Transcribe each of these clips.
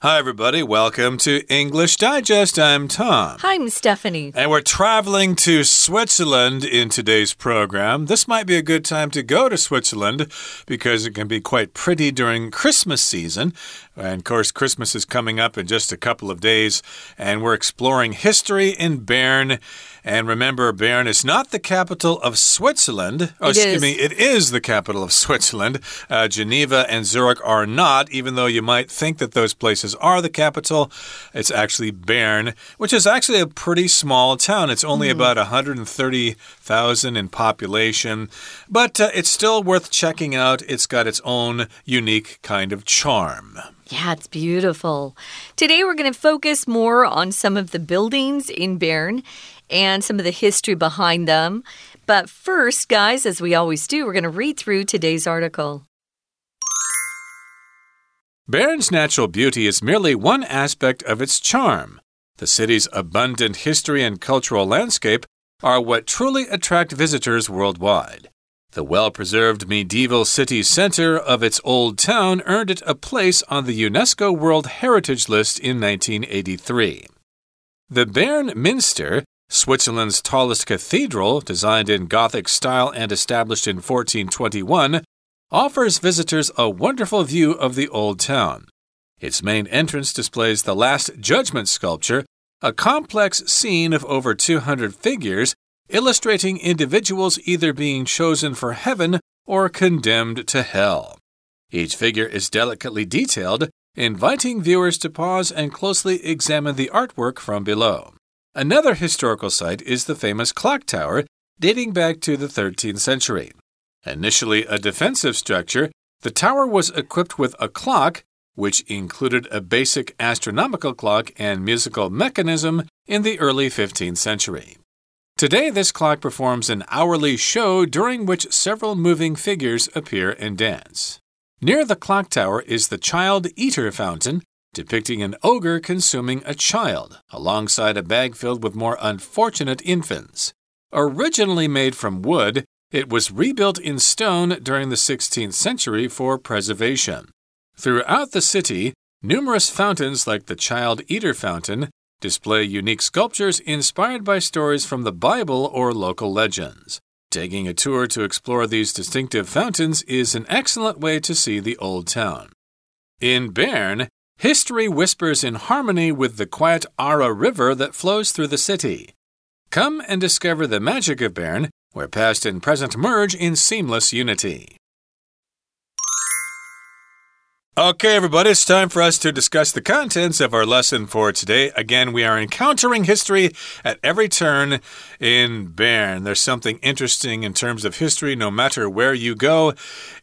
Hi, everybody. Welcome to English Digest. I'm Tom. Hi, I'm Stephanie. And we're traveling to Switzerland in today's program. This might be a good time to go to Switzerland because it can be quite pretty during Christmas season. And of course, Christmas is coming up in just a couple of days, and we're exploring history in Bern. And remember, Bern is not the capital of Switzerland. Oh, excuse is. me, it is the capital of Switzerland. Uh, Geneva and Zurich are not, even though you might think that those places are the capital. It's actually Bern, which is actually a pretty small town. It's only about 130,000 in population, but uh, it's still worth checking out. It's got its own unique kind of charm. Yeah, it's beautiful. Today we're going to focus more on some of the buildings in Bern and some of the history behind them. But first, guys, as we always do, we're going to read through today's article. Bern's natural beauty is merely one aspect of its charm. The city's abundant history and cultural landscape are what truly attract visitors worldwide. The well preserved medieval city center of its old town earned it a place on the UNESCO World Heritage List in 1983. The Bern Minster, Switzerland's tallest cathedral, designed in Gothic style and established in 1421, offers visitors a wonderful view of the old town. Its main entrance displays the Last Judgment sculpture, a complex scene of over 200 figures illustrating individuals either being chosen for heaven or condemned to hell. Each figure is delicately detailed, inviting viewers to pause and closely examine the artwork from below. Another historical site is the famous clock tower, dating back to the 13th century. Initially a defensive structure, the tower was equipped with a clock, which included a basic astronomical clock and musical mechanism in the early 15th century. Today, this clock performs an hourly show during which several moving figures appear and dance. Near the clock tower is the Child Eater Fountain, depicting an ogre consuming a child, alongside a bag filled with more unfortunate infants. Originally made from wood, it was rebuilt in stone during the 16th century for preservation. Throughout the city, numerous fountains like the Child Eater Fountain display unique sculptures inspired by stories from the Bible or local legends. Taking a tour to explore these distinctive fountains is an excellent way to see the old town. In Bern, history whispers in harmony with the quiet Aare River that flows through the city. Come and discover the magic of Bern, where past and present merge in seamless unity. Okay, everybody, it's time for us to discuss the contents of our lesson for today. Again, we are encountering history at every turn in Bern. There's something interesting in terms of history, no matter where you go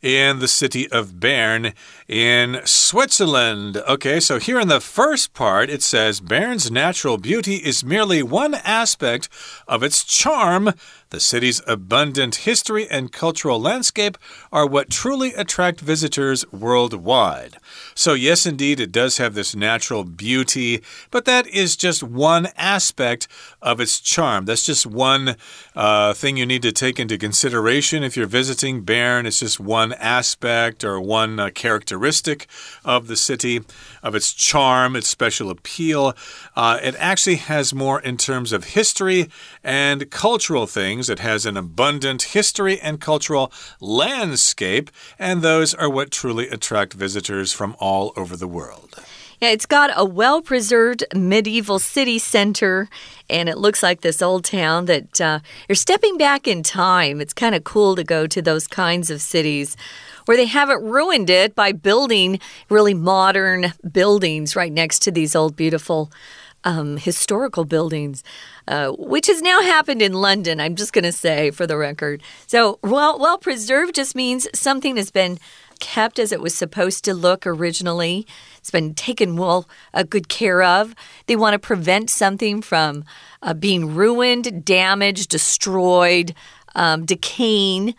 in the city of Bern in Switzerland. Okay, so here in the first part, it says Bern's natural beauty is merely one aspect of its charm. The city's abundant history and cultural landscape are what truly attract visitors worldwide. So, yes, indeed, it does have this natural beauty, but that is just one aspect of its charm. That's just one uh, thing you need to take into consideration if you're visiting Bern. It's just one aspect or one uh, characteristic of the city, of its charm, its special appeal. Uh, it actually has more in terms of history and cultural things. It has an abundant history and cultural landscape, and those are what truly attract visitors from all over the world. Yeah, it's got a well preserved medieval city center, and it looks like this old town that uh, you're stepping back in time. It's kind of cool to go to those kinds of cities where they haven't ruined it by building really modern buildings right next to these old, beautiful. Um, historical buildings, uh, which has now happened in London. I'm just going to say for the record. So, well, well preserved just means something has been kept as it was supposed to look originally. It's been taken well uh, good care of. They want to prevent something from uh, being ruined, damaged, destroyed, um, decaying.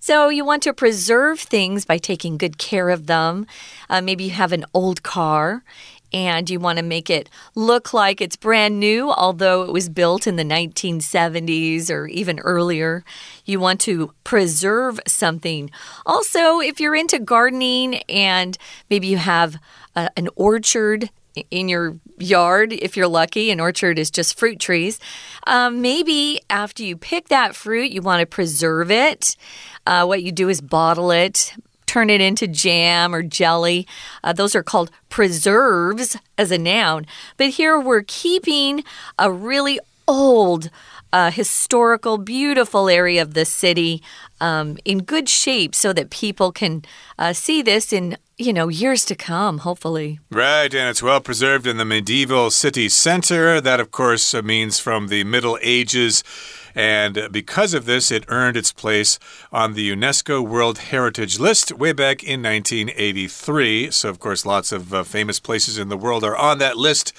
So, you want to preserve things by taking good care of them. Uh, maybe you have an old car and you want to make it look like it's brand new, although it was built in the 1970s or even earlier. You want to preserve something. Also, if you're into gardening and maybe you have uh, an orchard in your yard if you're lucky. An orchard is just fruit trees. Um, maybe after you pick that fruit, you want to preserve it. Uh, what you do is bottle it, turn it into jam or jelly. Uh, those are called preserves as a noun. But here we're keeping a really old, uh, historical, beautiful area of the city um, in good shape so that people can uh, see this in you know, years to come, hopefully. Right, and it's well preserved in the medieval city center. That, of course, means from the Middle Ages. And because of this, it earned its place on the UNESCO World Heritage List way back in 1983. So, of course, lots of uh, famous places in the world are on that list.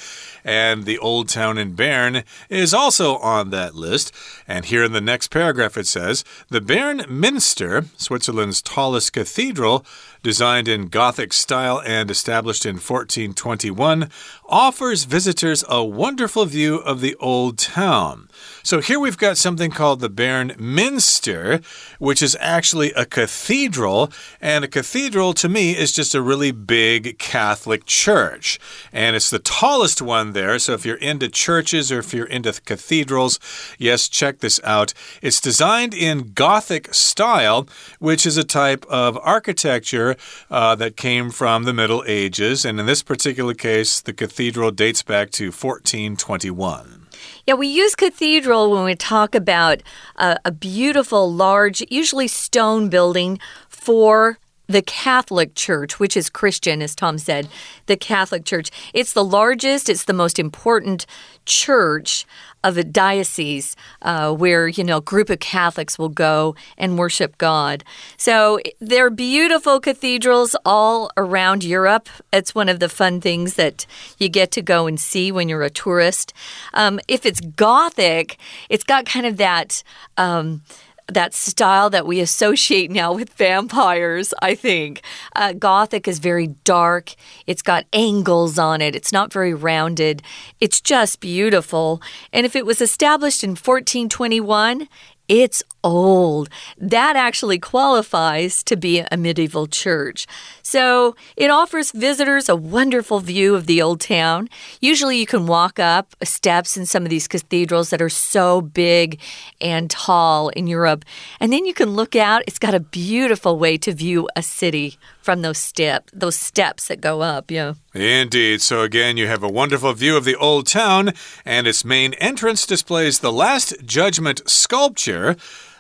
And the old town in Bern is also on that list. And here in the next paragraph, it says The Bern Minster, Switzerland's tallest cathedral, designed in Gothic style and established in 1421, offers visitors a wonderful view of the old town. So here we've got something called the Bern Minster, which is actually a cathedral. And a cathedral, to me, is just a really big Catholic church. And it's the tallest one there. So if you're into churches or if you're into cathedrals, yes, check this out. It's designed in Gothic style, which is a type of architecture uh, that came from the Middle Ages. And in this particular case, the cathedral dates back to 1421. Yeah, we use cathedral when we talk about a beautiful, large, usually stone building for the Catholic Church, which is Christian, as Tom said, the Catholic Church. It's the largest, it's the most important church of a diocese uh, where, you know, a group of Catholics will go and worship God. So there are beautiful cathedrals all around Europe. It's one of the fun things that you get to go and see when you're a tourist. Um, if it's Gothic, it's got kind of that. Um, that style that we associate now with vampires, I think. Uh, Gothic is very dark, it's got angles on it, it's not very rounded. It's just beautiful. And if it was established in 1421, it's old. That actually qualifies to be a medieval church. So it offers visitors a wonderful view of the old town. Usually you can walk up steps in some of these cathedrals that are so big and tall in Europe. And then you can look out. It's got a beautiful way to view a city from those step those steps that go up, yeah. Indeed. So again, you have a wonderful view of the old town, and its main entrance displays the Last Judgment sculpture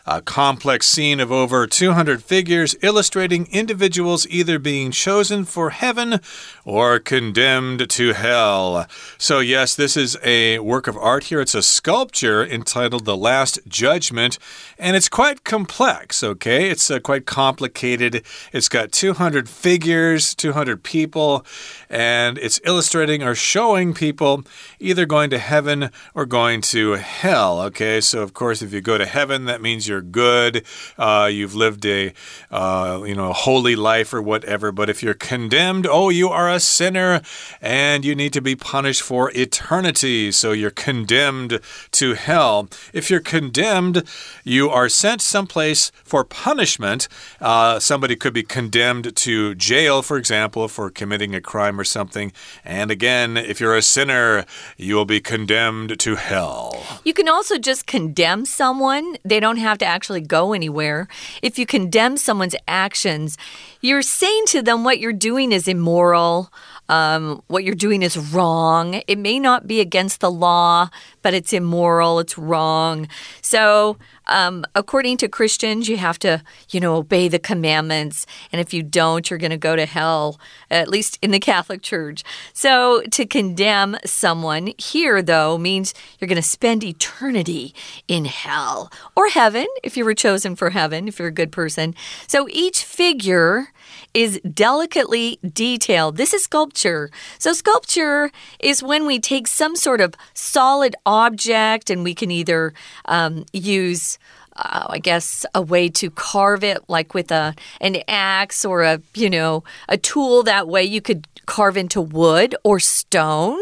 a complex scene of over 200 figures illustrating individuals either being chosen for heaven or condemned to hell. So, yes, this is a work of art here. It's a sculpture entitled The Last Judgment, and it's quite complex, okay? It's uh, quite complicated. It's got 200 figures, 200 people, and it's illustrating or showing people either going to heaven or going to hell, okay? So, of course, if you go to heaven, that means you're good, uh, you've lived a uh, you know holy life or whatever. But if you're condemned, oh, you are a sinner and you need to be punished for eternity. So you're condemned to hell. If you're condemned, you are sent someplace for punishment. Uh, somebody could be condemned to jail, for example, for committing a crime or something. And again, if you're a sinner, you will be condemned to hell. You can also just condemn someone. They don't have to to actually go anywhere. If you condemn someone's actions, you're saying to them what you're doing is immoral. Um, what you're doing is wrong. It may not be against the law, but it's immoral, it's wrong. So, um, according to Christians, you have to, you know, obey the commandments. And if you don't, you're going to go to hell, at least in the Catholic Church. So, to condemn someone here, though, means you're going to spend eternity in hell or heaven if you were chosen for heaven, if you're a good person. So, each figure is delicately detailed. This is sculpture. So, sculpture is when we take some sort of solid object and we can either um, use. Uh, I guess a way to carve it, like with a an axe or a you know a tool. That way, you could carve into wood or stone.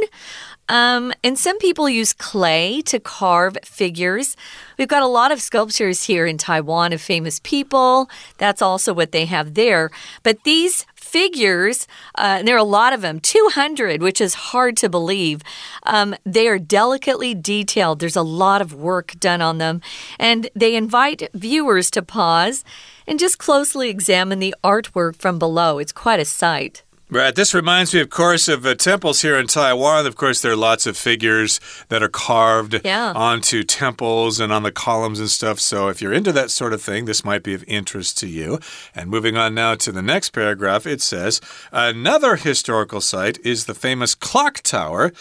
Um, and some people use clay to carve figures. We've got a lot of sculptures here in Taiwan of famous people. That's also what they have there. But these figures, uh, there are a lot of them, 200, which is hard to believe. Um, they are delicately detailed. There's a lot of work done on them, and they invite viewers to pause and just closely examine the artwork from below. It's quite a sight. Right. This reminds me, of course, of uh, temples here in Taiwan. Of course, there are lots of figures that are carved yeah. onto temples and on the columns and stuff. So, if you're into that sort of thing, this might be of interest to you. And moving on now to the next paragraph, it says Another historical site is the famous clock tower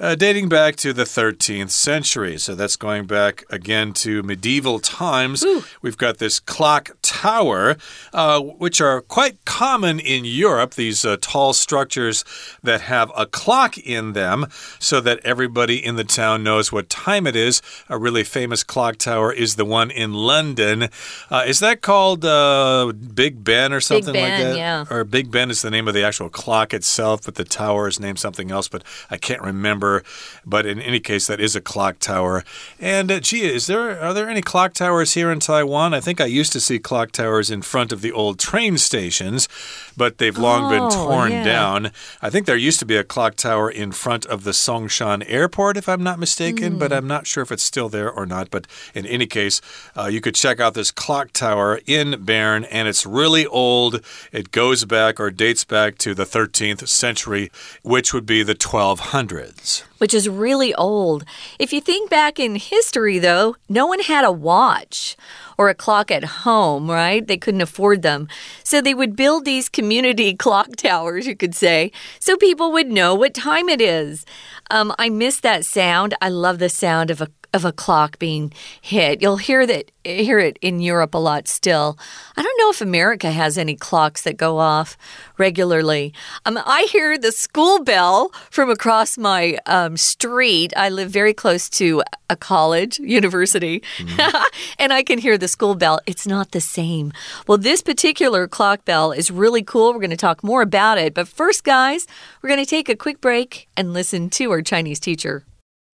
uh, dating back to the 13th century. So that's going back again to medieval times. Ooh. We've got this clock tower, uh, which are quite common in Europe, these uh, tall structures that have a clock in them so that everybody in the town knows what time it is. A really famous clock tower is the one in London. Uh, is that called uh, Big Ben or something ben, like that? Yeah. Or Big Ben is the name of the actual clock itself, but the tower is named something else, but I can't remember tower. But in any case, that is a clock tower. And uh, gee, is there are there any clock towers here in Taiwan? I think I used to see clock towers in front of the old train stations, but they've long oh, been torn yeah. down. I think there used to be a clock tower in front of the Songshan Airport, if I'm not mistaken, mm. but I'm not sure if it's still there or not. But in any case, uh, you could check out this clock tower in Bern, and it's really old. It goes back or dates back to the 13th century, which would be the 1200s which is really old. If you think back in history, though, no one had a watch or a clock at home, right? They couldn't afford them. So they would build these community clock towers, you could say, so people would know what time it is. Um, I miss that sound. I love the sound of a of a clock being hit. You'll hear that hear it in Europe a lot still. I don't know if America has any clocks that go off regularly. Um, I hear the school bell from across my um, street. I live very close to a college, university, mm. and I can hear the school bell. It's not the same. Well, this particular clock bell is really cool. We're going to talk more about it. But first, guys, we're going to take a quick break and listen to our Chinese teacher.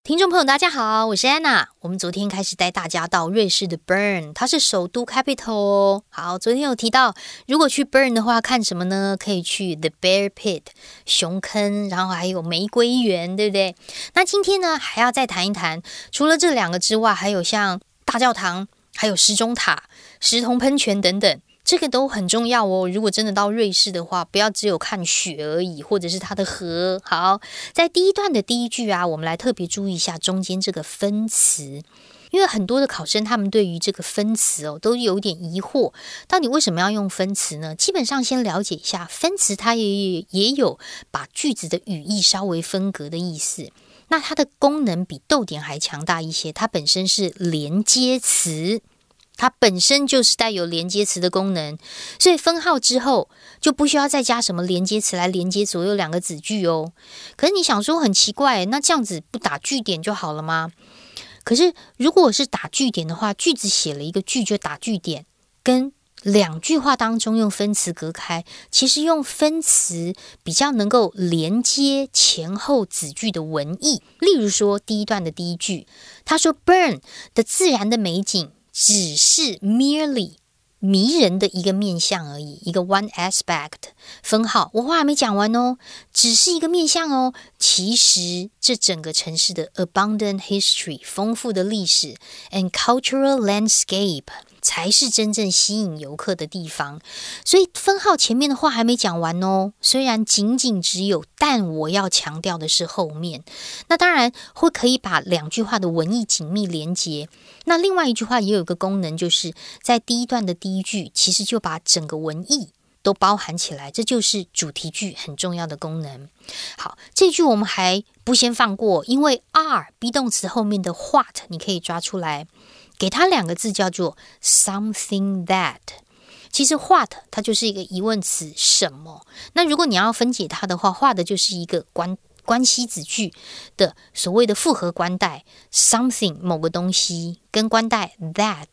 听众朋友，大家好，我是安娜。我们昨天开始带大家到瑞士的 Bern，它是首都 capital 哦。好，昨天有提到，如果去 Bern 的话，看什么呢？可以去 The Bear Pit 熊坑，然后还有玫瑰园，对不对？那今天呢，还要再谈一谈，除了这两个之外，还有像大教堂，还有时钟塔、石铜喷泉等等。这个都很重要哦。如果真的到瑞士的话，不要只有看雪而已，或者是它的河。好，在第一段的第一句啊，我们来特别注意一下中间这个分词，因为很多的考生他们对于这个分词哦都有点疑惑，到底为什么要用分词呢？基本上先了解一下分词，它也也有把句子的语义稍微分隔的意思。那它的功能比逗点还强大一些，它本身是连接词。它本身就是带有连接词的功能，所以分号之后就不需要再加什么连接词来连接左右两个子句哦。可是你想说很奇怪，那这样子不打句点就好了吗？可是如果是打句点的话，句子写了一个句就打句点，跟两句话当中用分词隔开，其实用分词比较能够连接前后子句的文意。例如说第一段的第一句，他说 “burn” 的自然的美景。只是 merely 迷人的一个面相而已，一个 one aspect 分号。我话还没讲完哦，只是一个面相哦。其实这整个城市的 abundant history 丰富的历史 and cultural landscape。才是真正吸引游客的地方，所以分号前面的话还没讲完哦。虽然仅仅只有，但我要强调的是后面。那当然会可以把两句话的文意紧密连接。那另外一句话也有一个功能，就是在第一段的第一句，其实就把整个文意都包含起来，这就是主题句很重要的功能。好，这句我们还不先放过，因为 are be 动词后面的 what 你可以抓出来。给它两个字叫做 something that，其实 what 它就是一个疑问词，什么？那如果你要分解它的话，画的就是一个关关系子句的所谓的复合关代，something 某个东西跟关代 that。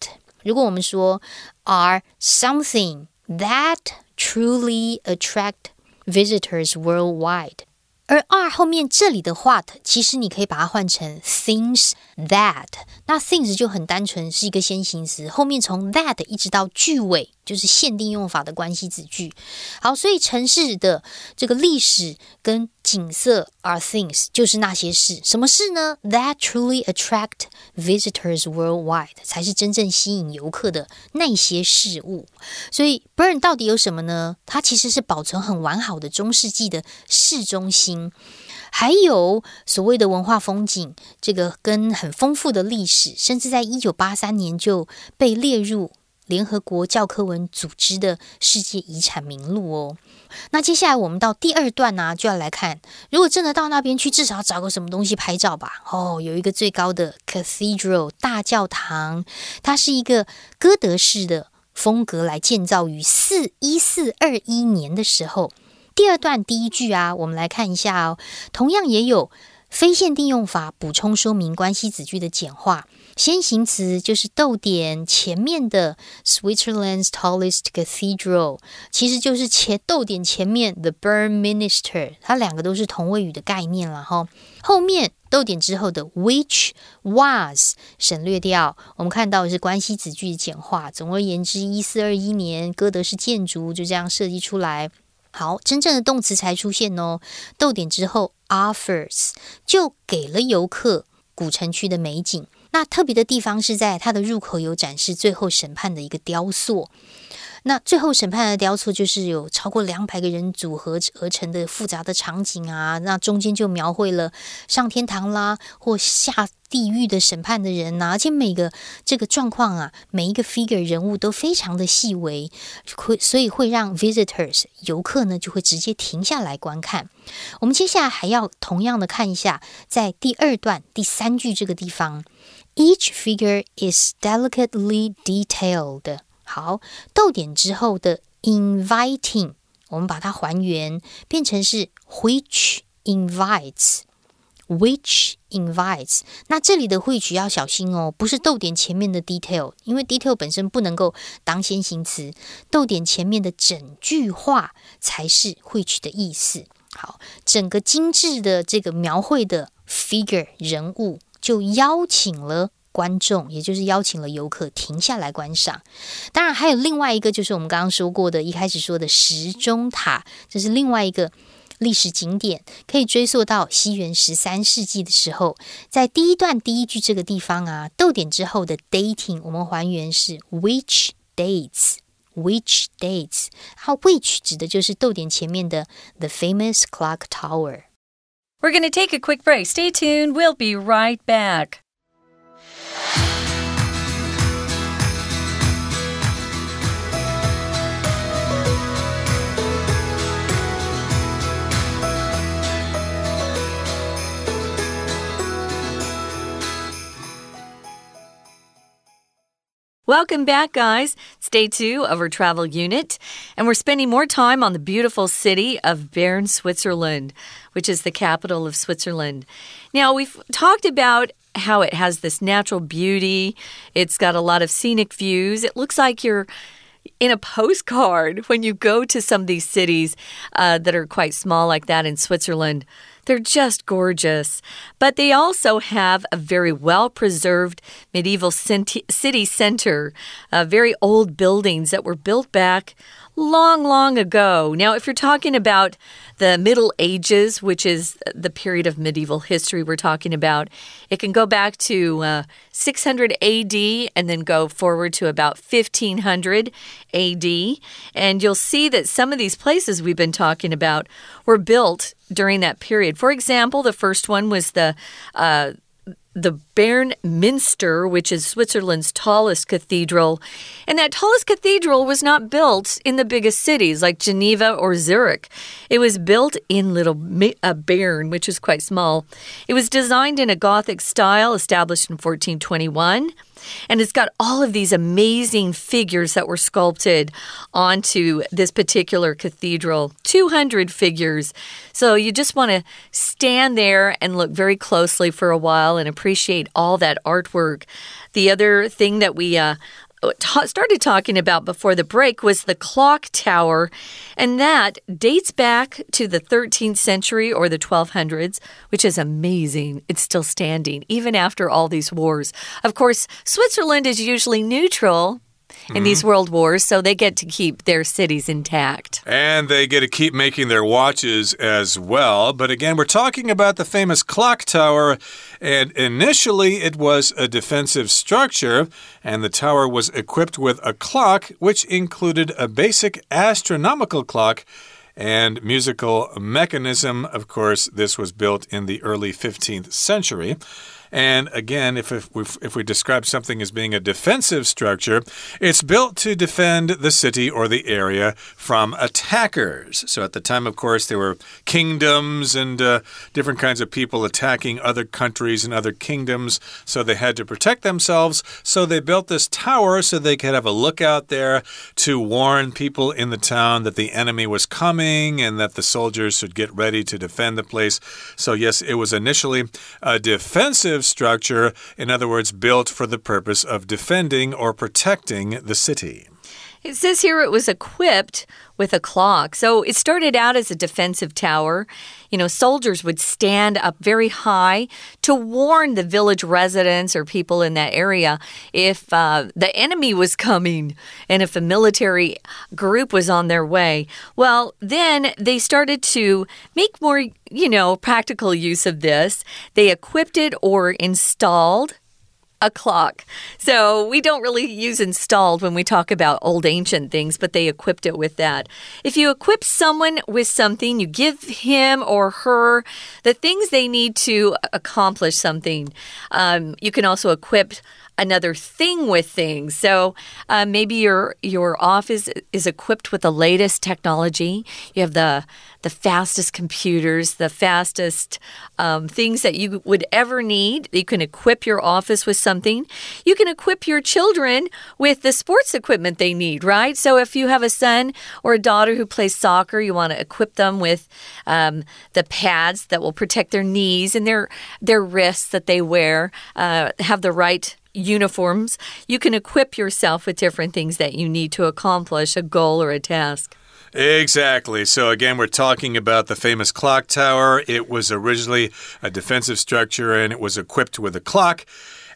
如果我们说 are something that truly attract visitors worldwide。而 are 后面这里的 what，其实你可以把它换成 things that。那 things 就很单纯，是一个先行词，后面从 that 一直到句尾，就是限定用法的关系子句。好，所以城市的这个历史跟景色 are things，就是那些事。什么事呢？That truly attract visitors worldwide，才是真正吸引游客的那些事物。所以 Burn 到底有什么呢？它其实是保存很完好的中世纪的市中心还有所谓的文化风景，这个跟很丰富的历史，甚至在一九八三年就被列入联合国教科文组织的世界遗产名录哦。那接下来我们到第二段呢，就要来看，如果真的到那边去，至少找个什么东西拍照吧。哦，有一个最高的 Cathedral 大教堂，它是一个哥德式的风格来建造于四一四二一年的时候。第二段第一句啊，我们来看一下哦，同样也有非限定用法补充说明关系子句的简化。先行词就是逗点前面的 Switzerland's tallest cathedral，其实就是前逗点前面 the Bern Minister，它两个都是同位语的概念了哈。后面逗点之后的 which was 省略掉，我们看到是关系子句简化。总而言之，一四二一年哥德式建筑就这样设计出来。好，真正的动词才出现哦，逗点之后 offers 就给了游客古城区的美景。那特别的地方是在它的入口有展示最后审判的一个雕塑。那最后审判的雕塑就是有超过两百个人组合而成的复杂的场景啊。那中间就描绘了上天堂啦或下地狱的审判的人呐，而且每个这个状况啊，每一个 figure 人物都非常的细微，会所以会让 visitors 游客呢就会直接停下来观看。我们接下来还要同样的看一下，在第二段第三句这个地方。Each figure is delicately detailed。好，逗点之后的 inviting，我们把它还原，变成是 which invites，which invites。那这里的 which 要小心哦，不是逗点前面的 detail，因为 detail 本身不能够当先行词，逗点前面的整句话才是 which 的意思。好，整个精致的这个描绘的 figure 人物。就邀请了观众，也就是邀请了游客停下来观赏。当然，还有另外一个，就是我们刚刚说过的，一开始说的时钟塔，这是另外一个历史景点，可以追溯到西元十三世纪的时候。在第一段第一句这个地方啊，逗点之后的 dating，我们还原是 which dates，which dates，好，which 指的就是逗点前面的 the famous clock tower。We're going to take a quick break. Stay tuned. We'll be right back. Welcome back, guys. It's day two of our travel unit, and we're spending more time on the beautiful city of Bern, Switzerland, which is the capital of Switzerland. Now, we've talked about how it has this natural beauty, it's got a lot of scenic views. It looks like you're in a postcard when you go to some of these cities uh, that are quite small, like that in Switzerland. They're just gorgeous. But they also have a very well preserved medieval city center, uh, very old buildings that were built back long, long ago. Now, if you're talking about the Middle Ages, which is the period of medieval history we're talking about, it can go back to uh, 600 AD and then go forward to about 1500 AD. And you'll see that some of these places we've been talking about were built during that period. For example, the first one was the uh, the Bern Minster, which is Switzerland's tallest cathedral. And that tallest cathedral was not built in the biggest cities like Geneva or Zurich. It was built in Little uh, Bern, which is quite small. It was designed in a Gothic style established in 1421. And it's got all of these amazing figures that were sculpted onto this particular cathedral 200 figures. So you just want to stand there and look very closely for a while and appreciate all that artwork. The other thing that we uh, started talking about before the break was the clock tower, and that dates back to the 13th century or the 1200s, which is amazing. It's still standing, even after all these wars. Of course, Switzerland is usually neutral, in mm -hmm. these world wars, so they get to keep their cities intact. And they get to keep making their watches as well. But again, we're talking about the famous clock tower, and initially it was a defensive structure, and the tower was equipped with a clock which included a basic astronomical clock and musical mechanism. Of course, this was built in the early 15th century. And again, if, if, we, if we describe something as being a defensive structure, it's built to defend the city or the area from attackers. So at the time, of course, there were kingdoms and uh, different kinds of people attacking other countries and other kingdoms. So they had to protect themselves. So they built this tower so they could have a lookout there to warn people in the town that the enemy was coming and that the soldiers should get ready to defend the place. So, yes, it was initially a defensive defensive structure, in other words, built for the purpose of defending or protecting the city. It says here it was equipped with a clock. So it started out as a defensive tower. You know, soldiers would stand up very high to warn the village residents or people in that area if uh, the enemy was coming and if a military group was on their way. Well, then they started to make more, you know, practical use of this. They equipped it or installed a clock. So we don't really use installed when we talk about old ancient things, but they equipped it with that. If you equip someone with something, you give him or her the things they need to accomplish something. Um, you can also equip another thing with things. So uh, maybe your your office is equipped with the latest technology. You have the the fastest computers, the fastest um, things that you would ever need. You can equip your office with something. You can equip your children with the sports equipment they need, right? So if you have a son or a daughter who plays soccer, you want to equip them with um, the pads that will protect their knees and their their wrists that they wear, uh, have the right uniforms. You can equip yourself with different things that you need to accomplish a goal or a task. Exactly. So, again, we're talking about the famous clock tower. It was originally a defensive structure and it was equipped with a clock.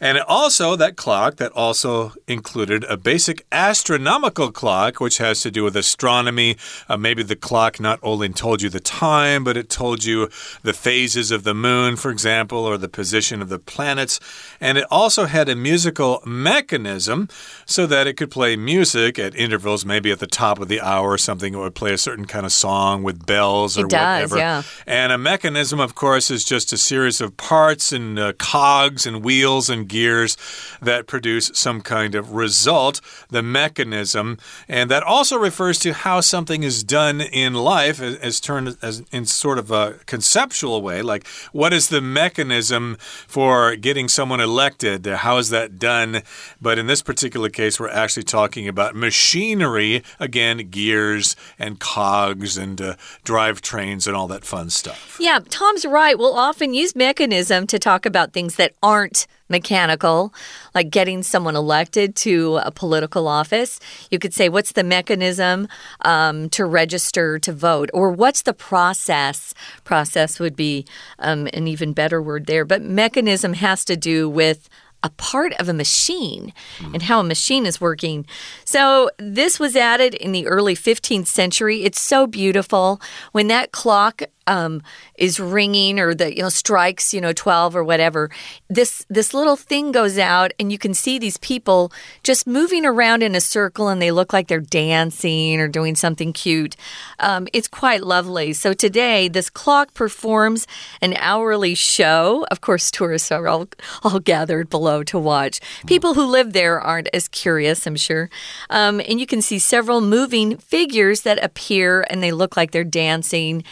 And also, that clock that also included a basic astronomical clock, which has to do with astronomy. Uh, maybe the clock not only told you the time, but it told you the phases of the moon, for example, or the position of the planets. And it also had a musical mechanism so that it could play music at intervals, maybe at the top of the hour or something. It would play a certain kind of song with bells or it does, whatever. Yeah. And a mechanism, of course, is just a series of parts and uh, cogs and wheels and gears that produce some kind of result, the mechanism. And that also refers to how something is done in life as, turned as in sort of a conceptual way. Like, what is the mechanism for getting someone elected? How is that done? But in this particular case, we're actually talking about machinery, again, gears and cogs and uh, drivetrains and all that fun stuff. Yeah, Tom's right. We'll often use mechanism to talk about things that aren't mechanical, like getting someone elected to a political office. You could say, What's the mechanism um, to register to vote? Or what's the process? Process would be um, an even better word there. But mechanism has to do with a part of a machine and how a machine is working. So, this was added in the early 15th century. It's so beautiful. When that clock um, is ringing or the you know strikes you know 12 or whatever this this little thing goes out and you can see these people just moving around in a circle and they look like they're dancing or doing something cute. Um, it's quite lovely. So today this clock performs an hourly show. Of course tourists are all, all gathered below to watch. People who live there aren't as curious i'm sure. Um, and you can see several moving figures that appear and they look like they're dancing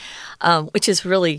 um, which is really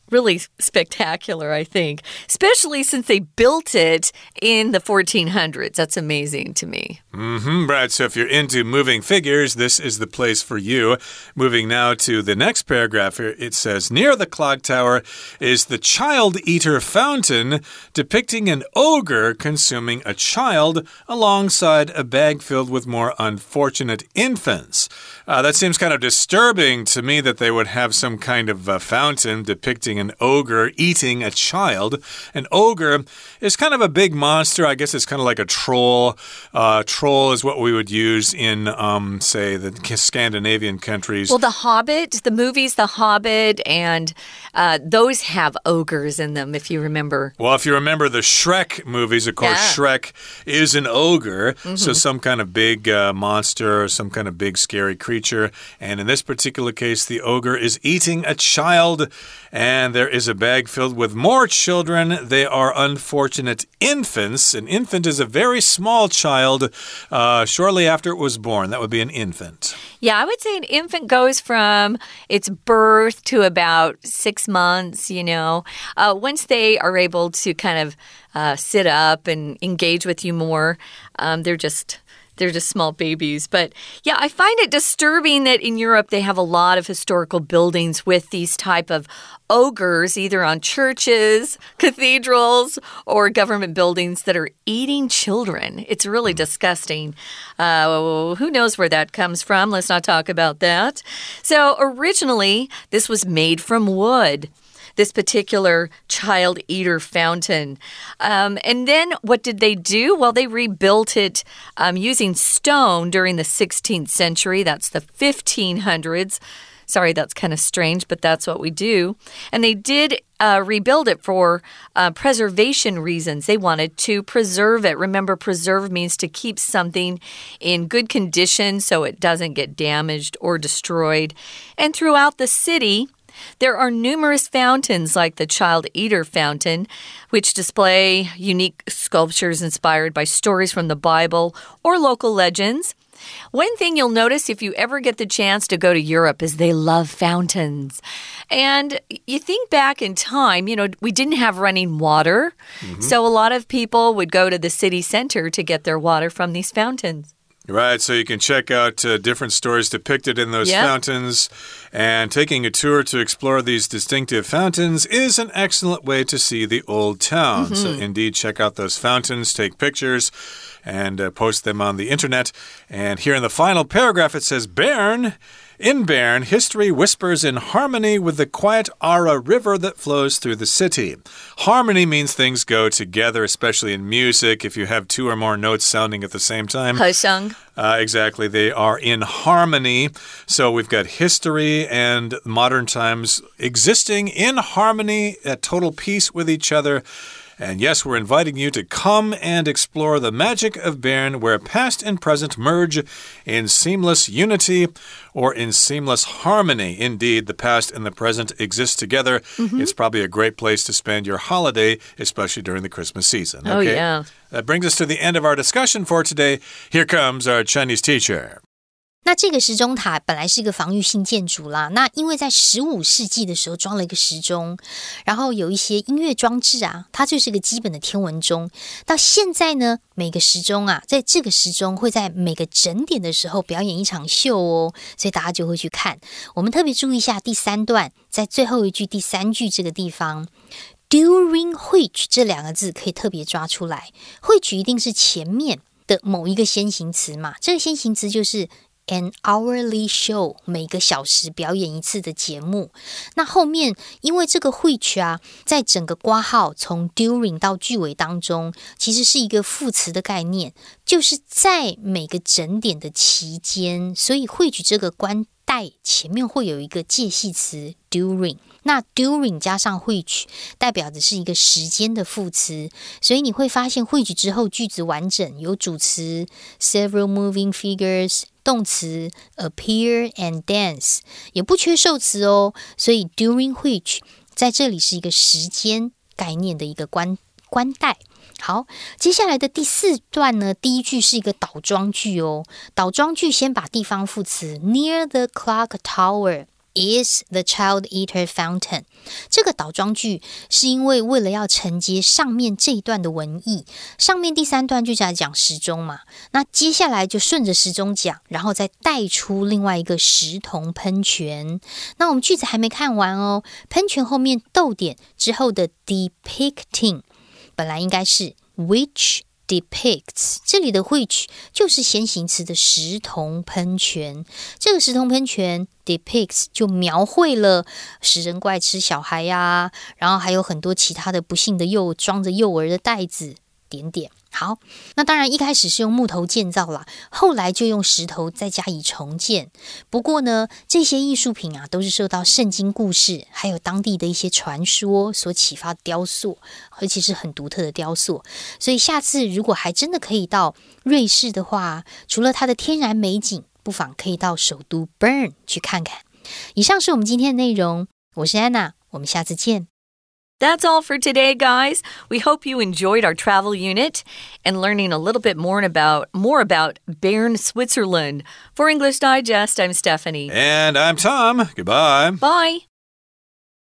really spectacular, I think, especially since they built it in the 1400s. That's amazing to me. Mm -hmm, right. So if you're into moving figures, this is the place for you. Moving now to the next paragraph here, it says Near the clock tower is the child eater fountain, depicting an ogre consuming a child alongside a bag filled with more unfortunate infants. Uh, that seems kind of disturbing to me that they would have some kind of fountain depicting an ogre eating a child. An ogre is kind of a big monster. I guess it's kind of like a troll. Uh, troll is what we would use in, um, say, the Scandinavian countries. Well, The Hobbit, the movies The Hobbit, and uh, those have ogres in them, if you remember. Well, if you remember the Shrek movies, of course, yeah. Shrek is an ogre. Mm -hmm. So some kind of big uh, monster or some kind of big scary creature. And in this particular case, the ogre is eating a child and there is a bag filled with more children. They are unfortunate infants. An infant is a very small child uh, shortly after it was born. That would be an infant. Yeah, I would say an infant goes from its birth to about six months, you know. Uh, once they are able to kind of uh, sit up and engage with you more, um, they're just they're just small babies. But yeah, I find it disturbing that in Europe they have a lot of historical buildings with these type of ogres, either on churches, cathedrals, or government buildings that are eating children. It's really disgusting. Uh, who knows where that comes from? Let's not talk about that. So originally, this was made from wood this particular child eater fountain. Um, and then what did they do? Well, they rebuilt it um, using stone during the 16th century. That's the 1500s. Sorry, that's kind of strange, but that's what we do. And they did uh, rebuild it for uh, preservation reasons. They wanted to preserve it. Remember, preserve means to keep something in good condition so it doesn't get damaged or destroyed. And throughout the city, there are numerous fountains, like the Child Eater Fountain, which display unique sculptures inspired by stories from the Bible or local legends. One thing you'll notice if you ever get the chance to go to Europe is they love fountains. And you think back in time, you know, we didn't have running water. Mm -hmm. So a lot of people would go to the city center to get their water from these fountains. Right, so you can check out uh, different stories depicted in those yep. fountains. And taking a tour to explore these distinctive fountains is an excellent way to see the old town. Mm -hmm. So, mm-hmm. indeed, check out those fountains, take pictures, and uh, post them on the internet. And here in the final paragraph, it says Bern in Bern, history whispers in harmony with the quiet Aare River that flows through the city. Harmony means things go together, especially in music. If you have two or more notes sounding at the same time, uh, exactly, they are in harmony. So we've got history and modern times existing in harmony, at total peace with each other. And yes, we're inviting you to come and explore the magic of Bern, where past and present merge in seamless unity or in seamless harmony. Indeed, the past and the present exist together. Mm -hmm. It's probably a great place to spend your holiday, especially during the Christmas season. Oh, okay? Oh, yeah. That brings us to the end of our discussion for today. Here comes our Chinese teacher. 那这个时钟塔本来是一个防御性建筑啦，那因为在十五世纪的时候装了一个时钟，然后有一些音乐装置啊，它就是个基本的天文钟。到现在呢，每个时钟啊，在这个时钟会在每个整点的时候表演一场秀哦，所以大家就会去看。我们特别注意一下第三段，在最后一句第三句这个地方，during which 这两个字可以特别抓出来，which 一定是前面的某一个先行词嘛，这个先行词就是。An hourly show，每个小时表演一次的节目。那后面因为这个汇聚啊，在整个挂号从 during 到句尾当中，其实是一个副词的概念，就是在每个整点的期间。所以汇聚这个关代前面会有一个介系词 during。那 during 加上 which 代表的是一个时间的副词，所以你会发现 which 之后句子完整有主词 several moving figures。动词 appear and dance 也不缺受词哦，所以 during which 在这里是一个时间概念的一个关关代。好，接下来的第四段呢，第一句是一个倒装句哦。倒装句先把地方副词 near the clock tower is the Child Eater Fountain。这个倒装句是因为为了要承接上面这一段的文意，上面第三段就在讲时钟嘛，那接下来就顺着时钟讲，然后再带出另外一个石铜喷泉。那我们句子还没看完哦，喷泉后面逗点之后的 depicting 本来应该是 which。depicts 这里的 which 就是先行词的石铜喷泉，这个石铜喷泉 depicts 就描绘了食人怪吃小孩呀，然后还有很多其他的不幸的幼装着幼儿的袋子。点点好，那当然一开始是用木头建造啦，后来就用石头再加以重建。不过呢，这些艺术品啊，都是受到圣经故事还有当地的一些传说所启发雕塑，而且是很独特的雕塑。所以下次如果还真的可以到瑞士的话，除了它的天然美景，不妨可以到首都 Bern 去看看。以上是我们今天的内容，我是安娜，我们下次见。That's all for today, guys. We hope you enjoyed our travel unit and learning a little bit more about more about Bern, Switzerland. For English Digest, I'm Stephanie. And I'm Tom. Goodbye. Bye.